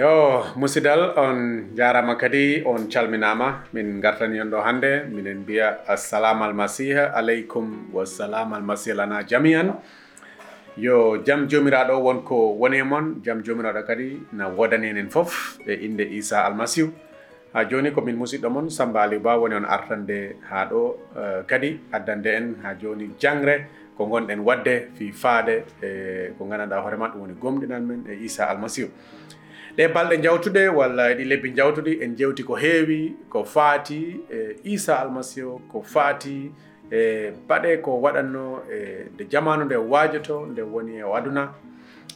yo musidal on jarama kadi on calminama min gartani on ɗo hannde minen mbiya assalamu almasiha aleykum wassalam almasiha lana jamian. Yo jaam jomiraɗo wonko woni e moon jaam jomiraɗo kadi na wodani enen foof e inde isa almasihu ha joni komin musidɗo moon samba aliou ba woni on artande ha ɗo uh, kadi addande en ha joni jangre ko gonɗen wadde fi faade e ko gandanɗa hoorema ɗum woni gomɗinal men e isa almasihu ɗe balɗe jawtuɗe walla ɗi lebbi jawtuɗi en jewti ko heewi ko faati e isa almasihu ko faati e baɗe ko waɗanno e nde jamanu nde waajoto nde woni e aduna.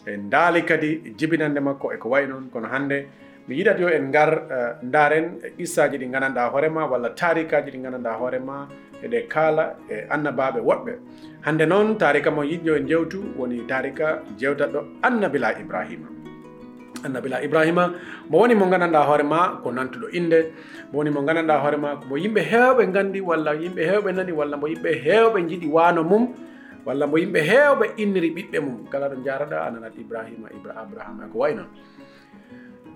E ndaali kadi jibinande makko eko wayi noon kono hannde mi yiɗat yo en ngar e ndaren qissaji ɗi gandanɗa hoorema walla tarikaji ɗi gandanɗa hoorema eɗe kaala e annabaɓe woɗɓe hannde noon tarika mo yiɗɗo en jewtu woni tarika jewtatɗo annabila ibrahima annabila ibrahima mo woni mo gandanɗa hoorema ko nantuɗo inde. Mo woni mo gandanɗa hoorema mo yimɓe hewɓe gandi walla yimɓe hewɓe nani walla mo yimɓe hewɓe jiiɗi wano mum walla mo yimɓe hewɓe inniri ɓiɓɓe mum. Kala ɗo jaraɗa ananat ibrahima ibra abrahama ko way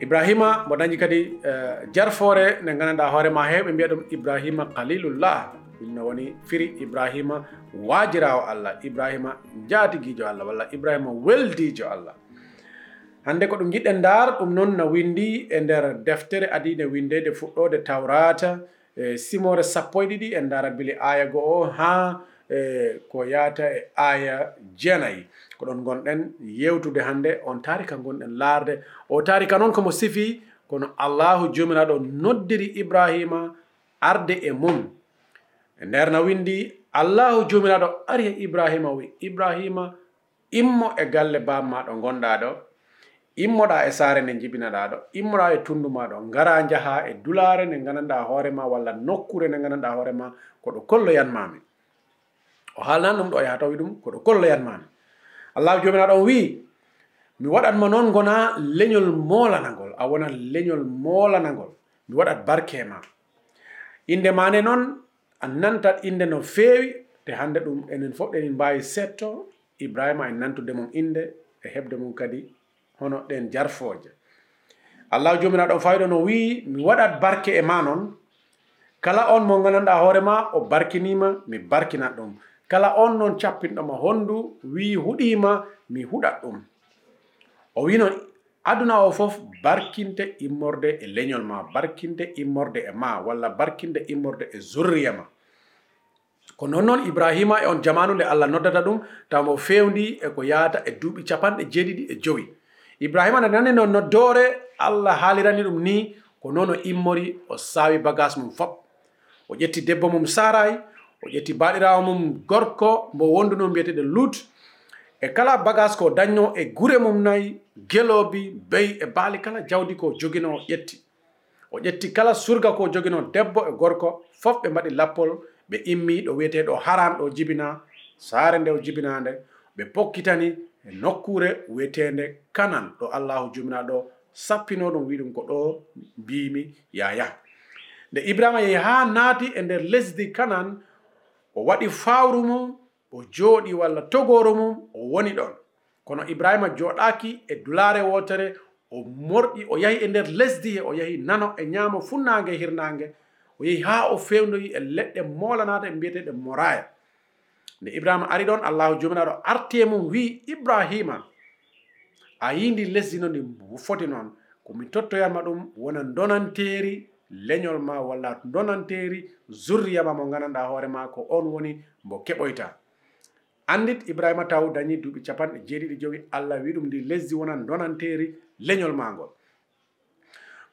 ibrahima mo dañi kadi uh, jarfore nde gandanɗa hoorema hewɓe mbiya ɗum ibrahima qalilullah ɗumno woni firi ibrahima wajirawo allah. Ibrahima jaatiguijo allah walla ibrahima weldijo allah hande ko ɗum jiɗɗen ndaar ɗum noon no windi e nder deftere adine windede fuɗɗode tawrata e simore sappo e ɗiɗi en ndaara bili aya go o ha e ko yaata e aya jeenayi. Ko ɗon gonɗen yewtude hannde on tarika gonɗen laarde. O tarika noon komo sifi kono allahu jomiraɗo noddiri ibrahima arde e mum. E nder no windi allahu jomiraɗo ari e ibrahima wi ibrahima immo e galle bammaɗo gonɗa ɗo. immoɗa e saare nde jibinaɗa ɗo immoɗa e tundu ma ɗo ngara jaha e dulare nde gandanɗa hoorema walla nokkure nde gandanɗa hoorema koɗo kolloyanmami o haalnan ɗum ɗo yaha tawi ɗum koɗo kolloyanmami allahu jomiraɗo o wi mi waɗatma noon gona leñol moolanagol a wona leñol moolanagol mi waɗat barke ma. Inde mane noon a nantat inde no feewi te hande ɗum enen fof ɗenin mbawi setto. Ibrahima en nantude mum inde e heɓde mum kadi hono ɗen jarfooje. Allahu jomiraɗo fawiɗo no wi mi waɗat barke e ma noon kala on mo gandanɗa hoorema o barkinima mi barkinat ɗum. Kala on noon cappinɗoma honndu wi huɗima mi huɗat ɗum. O wi noon aduna o fof barkinte immorde e leñol ma barkinte immorde e ma walla barkinde immorde e zurriya ma. Ko non noon ibrahima e on jamanu nde allah noddata ɗum taw mo fewndi e ko yahata e duuɓi capanɗe jeeɗiɗi e jowi ibrahima nde nani no noddore allah haalirani ɗum ni ko noon o immori o saawi bagage mum fop o ƴetti debbo mum saray o ƴetti baɗirawo mum gorko mbo wonduno mbiyeteɗo lut. E kala bagage ko dañno e gure mum nayi geloobi bey e baali kala jawdi ko jogino o ƴetti. O ƴetti kala surga ko jogino debbo e gorko fof ɓe mbaɗi lappol ɓe immi ɗo wiyeteɗo haram ɗo jibina saare nde o jibinande ɓe pokkitani e nokkure wiyetende kanan. Ɗo allahu jumiraɗo sappino ɗum wi ɗum ko ɗo mbimi yaya nde ibrahima yehi ha naati e nder lesdi kanan o waɗi fawru mum o jooɗi walla togoru mum o woni ɗon. Kono ibrahima joɗaki e dulare wotere o morɗi o yahi e nder lesdi he o yahi nano e ñaamo funnage hirnage o yehi ha o fewdoyi e leɗɗe molanade e mbiyeteɗe moraya nde ibrahima ari ɗon allahu jomiraɗo arti e mum wi ibrahima. A yindi lesdi no ndi foti noon komi tottoyanma ɗum wona donanteeri leñol ma walla donanteeri zurriyama mo gandanɗa hoore ko on woni mbo keɓoyta andit ibrahima taw dañi duuɓi capanɗe jeeɗiɗi jogi allah wi ɗum ndi lesdi wonan donanteeri leñol magol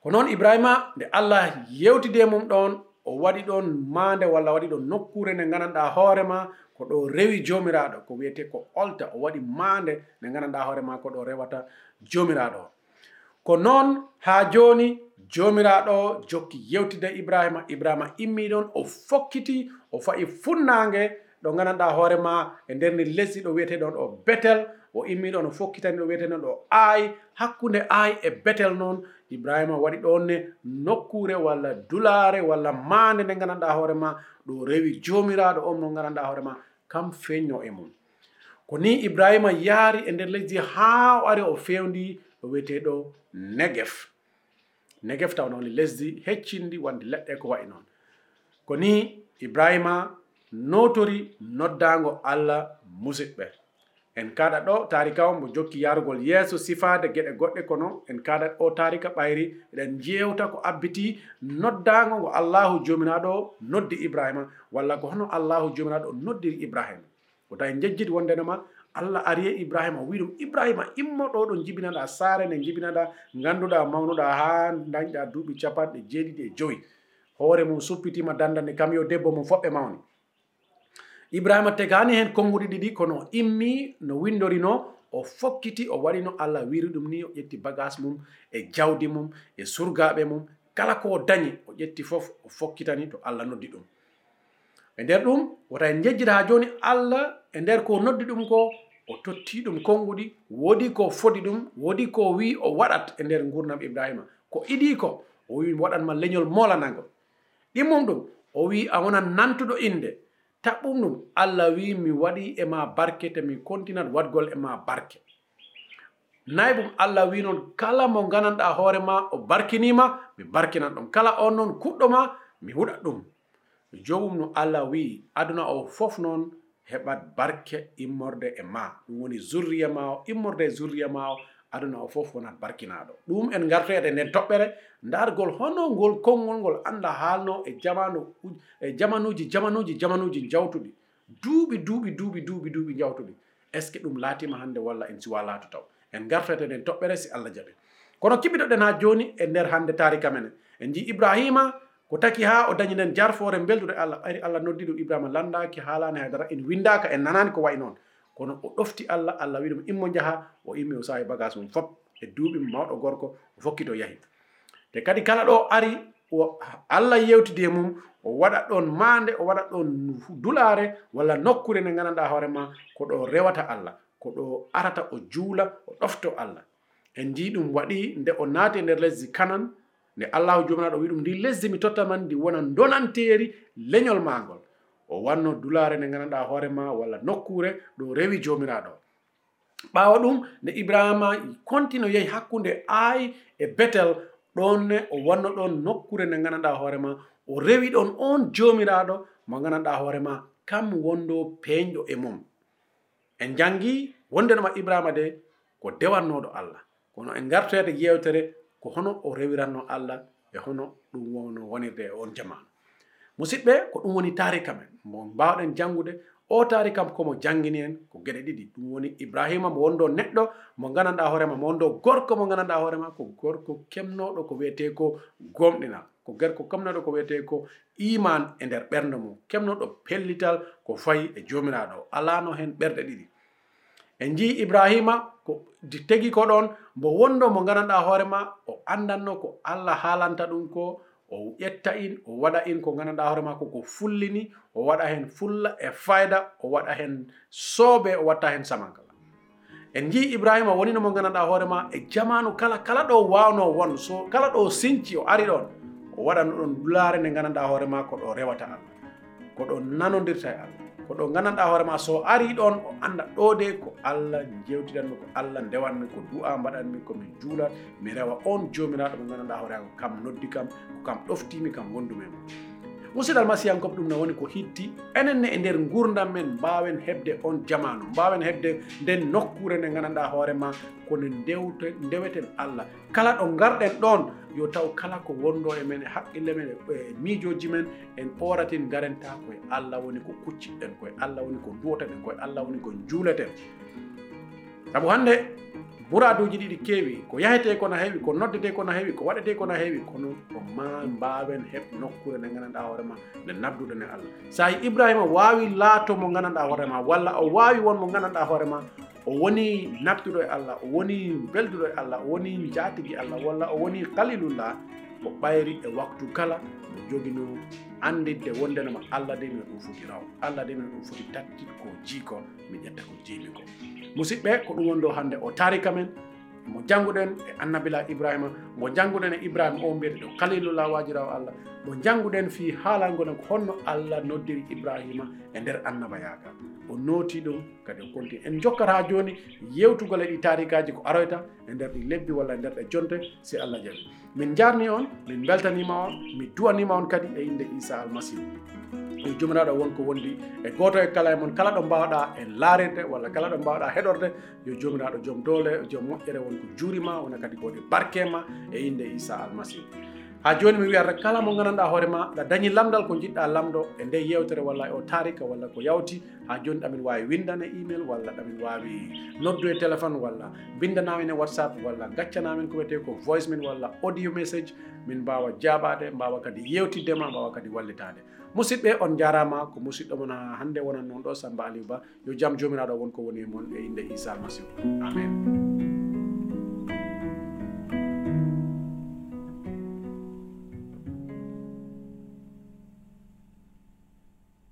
ko noon ibrahima nde allah yewtide mum ɗon o waɗi ɗon mande walla waɗi ɗon nokkure nde gandanɗa hoorema ko ɗo rewi jomiraɗo ko wiyete ko olta o waɗi mande nde gandanɗa hoorema ko ɗo rewata jomiraɗo. Ko noon ha joni jomiraɗo jokki yewtide ibrahima. Ibrahima immi ɗon o fokkiti o fayi funnange ɗo gandanɗa hoorema e nder ndi lesdi ɗo wiyeteɗon o betel. O immiɗo no fokkitani ɗo wiyeteɗon ɗo ay hakkunde ay e betel noon ibrahima waɗi ɗonne nokkure walla dulare walla mande nde gandanɗa hoorema ɗo rewi jomiraɗo on no gandanɗa hoorema kam feñño e mum ko ni ibrahima yaari e nder lesdi haa o ari o fewndi ɗo wiyeteɗo negef. Negef taw noon lesdi heccindi wonde leɗɗe ko wayi noon. Ko ni ibrahima notori noddago allah musidɓe. En kaɗa ɗo tarika o mo jokki yarugol yeeso sifade gueɗe goɗɗe kono en kaɗat o tarika ɓayri eɗen jewta ko abbiti noddago ngo allahu jominaɗo noddi ibrahima walla ko hono allahu jominaɗo noddiri ibrahima. Ko tawi jejjiti wondenema allah ari e ibrahima wi ɗum ibrahima immoɗo ɗo jibinaɗa saare nde jibinaɗa ganduɗa mawnuɗa ha dañɗa duuɓi capanɗe jeeɗiɗi e joyi. Hoore mum suppitima dandande kam yo debbo mum foɓɓe mawni. ibrahima tegani hen konguɗi ɗiɗi kono immi no windorino o fokkiti o waɗino allah wiri ɗum ni o ƴetti bagage mum e jawdi mum e surgaɓe mum. Kala ko o dañi o ƴetti foof o fokkitani to allah noddi ɗum. E nder ɗum wota en jejjita ha joni allah e nder ko noddi ɗum ko o totti ɗum konguɗi woodi ko fodi ɗum woodi ko wi o waɗat e nder gurdam ibrahima. Ko iɗi ko o wi waɗanma leñol molanagol ɗimmum ɗum o wi a wonan nantuɗo inde taɓɓum ɗum allah wi mi waɗi e ma barke te mi continat waɗgol e ma barke. Nayi ɗum allah wi noon kala mo gananɗa hoore ma o barkinima mi barkinan ɗum. Kala on noon kuɗɗo ma mi huɗat ɗum. Jomum no allah wi aduna o fof noon heɓat barke immorde e ma. Ɗum woni zurriya ma o immorde e zurriya ma o aduna o fof wonat barkinaɗo ɗum en gartoyede nden toɓɓere. Dargol hono ngol konngol ngol anda haalno e jamanu e jamanuji jamanuji jamanuji jawtuɗi duuɓi duuɓi duuɓi duuɓi duuɓi jawtuɗi est ce que ɗum laatima hannde walla en siwa laatu taw? En gartoyede nden toɓɓere si allah jaɓi kono kiɓiɗoɗen ha joni e nder hannde tarika mene. En jii ibrahima ko taki ha o dañi nden jarfore beldude allah. Ɓayri allah noddi ɗum ibrahima landaki haalani haydara en windaka en nanani ko way noon. kono o ɗofti allah allah wi ɗum immo jaha o immi o sawi bagage mum fop e duuɓi mawɗo gorko o fokkito yahi. Te kadi kala ɗo ari o allah yewtidi e mum o waɗat ɗon maande o waɗat ɗon dulaare walla nokkure nde nganndanɗaa hoore ma ko ɗo rewata allah ko ɗo arata o juula o ɗofto allah. En njii ɗum waɗi nde o naati e nder lesdi kanan nde allahu jomanaɗo wi ɗum ndi lesdi mi totta man ndi wona donanteeri leñol maagol o wanno dulare nde gandanɗa hoorema walla nokkure ɗo rewi jomiraɗo ɓawa ɗum nde ibrahima continue yehi hakkude ay e betel ɗonne o wanno ɗon nokkure nde gandanɗa hoorema o rewi ɗon on jomiraɗo mo gandanɗa hoorema kam wondo peñɗo e mum? En jangi wondenoma ibrahima de ko dewannoɗo allah kono en gartoyede yewtere ko hono o rewiranno allah e hono ɗum wono wonirde e on jamanu musidɓe ko ɗum woni tarika men mo mbawɗen jangude o tari kam komo jangini en ko gueɗe ɗiɗi. Ɗum woni ibrahima mo wondo neɗɗo mo gandanɗa hoorema mo wondo gorko mo gandanɗa hoorema ko gorko kemnoɗo ko wiyete ko gomɗina ko gerko kemnoɗo ko wiyete ko iman e nder ɓernde mum. Kemnoɗo pellital ko fayi e jomiraɗo alano hen ɓerɗe ɗiɗi. En jii ibrahima ko tegi ko ɗon mo wondo mo gandanɗa hoorema o andanno ko allah haalanta ɗum ko o ƴetta in o waɗa in ko gandanɗa hoore makko ko fullini o waɗa hen fulla e fayda o waɗa hen soobe o watta hen samankala. En jii ibrahima wonino mo gandanɗa hoorema e jamanu kala kala ɗo wawno won so kala ɗo sinci o ari ɗon o waɗanno ɗon dulare nde gandanɗa hoore ma ko ɗo rewata allah ko ɗo nanodirta e allah ko ɗo gandanɗa hoorema so ari ɗon o anda ɗo de ko allah jewtidanmi ko allah ndewanmi ko du'a mbaɗanmi komi juulat mi rewa on jomiraɗo mo gandanɗa hoorema kam noddi kam ko kam ɗoftimi kam wondumi musidɗo masiyankoɓe ɗum ne woni ko hitti enenne e nder gurdam men mbawen hebde on jamanu mbawen hebde nden nokkure nde gandanɗa hoorema kono ndewte ndeweten allah. Kala ɗo garɗen ɗon yo taw kala ko wondo e men e haqqille men e, e miijoji men en ɓoratin garenta koye allah woni ko kucciɗen koye allah woni ko duwotaɗen koye allah woni ko juuleten saabu hande buraduji ɗiɗi keewi ko yahete kono heewi ko noddete kono heewi ko waɗete kono heewi kono ko ma mbawen heɓ nokkure nde gandanɗa hoorema nde nabdude ne allah. Sa ibrahima wawi laato mo gandanɗa hoorema walla o wawi won mo gandanɗa hoorema o woni nabduɗo e allah o woni belduɗo e allah o woni jatigui allah walla o woni kalilullah mo ɓayri e waktu kala mo jogino andidde wondenoma allah de min ɗum foti raw allah de min ɗum foti tattit ko jiiko mi ƴetta ko jiimi ko musidɓe ko ɗum woni ɗo hannde o tarika men mo jannguɗen e annabila ibrahima mo jannguɗen e ibrahima o mbiyete ɗo kalilullah wajirawo allah mo jannguɗen fi haalangonen ko honno allah noddiri ibrahima e nder annaba yaga o nooti ɗum kadi o konti en jokkat ha jooni yewtugol e ɗi tarikaji ko aroyta e nder ɗi lebbi walla e nder ɗe jonte si allah jaɓi. Min jarni on min beltanima on mi duwanima on kadi e inde isa almasihu so jomiraɗo wonko wondi e goto e kala e moon kala ɗo mbawɗa e laarede walla kala ɗo mbawɗa heɗorde. Yo jomiraɗo joom doole joom moƴƴere wonko juurima wona kadi ko waɗi barkema e inde isa almasihu ha joni mi wiyata kala mo gandanɗa hoorema ɗa dañi lamdal ko jiɗɗa lamdo e nde yewtere walla e o tarika walla ko yawti ha joni ɗamin wawi windane email walla ɗamin wawi noddu e téléphone walla bindanamin e whatsapp walla gaccanamin ko wiyete ko voice min walla audio message min mbawa jaɓade mbawa kadi yewtiddema mbawa kadi wallitade. Musidɓe on jarama ko musidɗo mon ha hande wonan noon ɗo samba aliou ba. Yo jaam jomiraɗo wonko woni e moon e inde isa almasihu amen.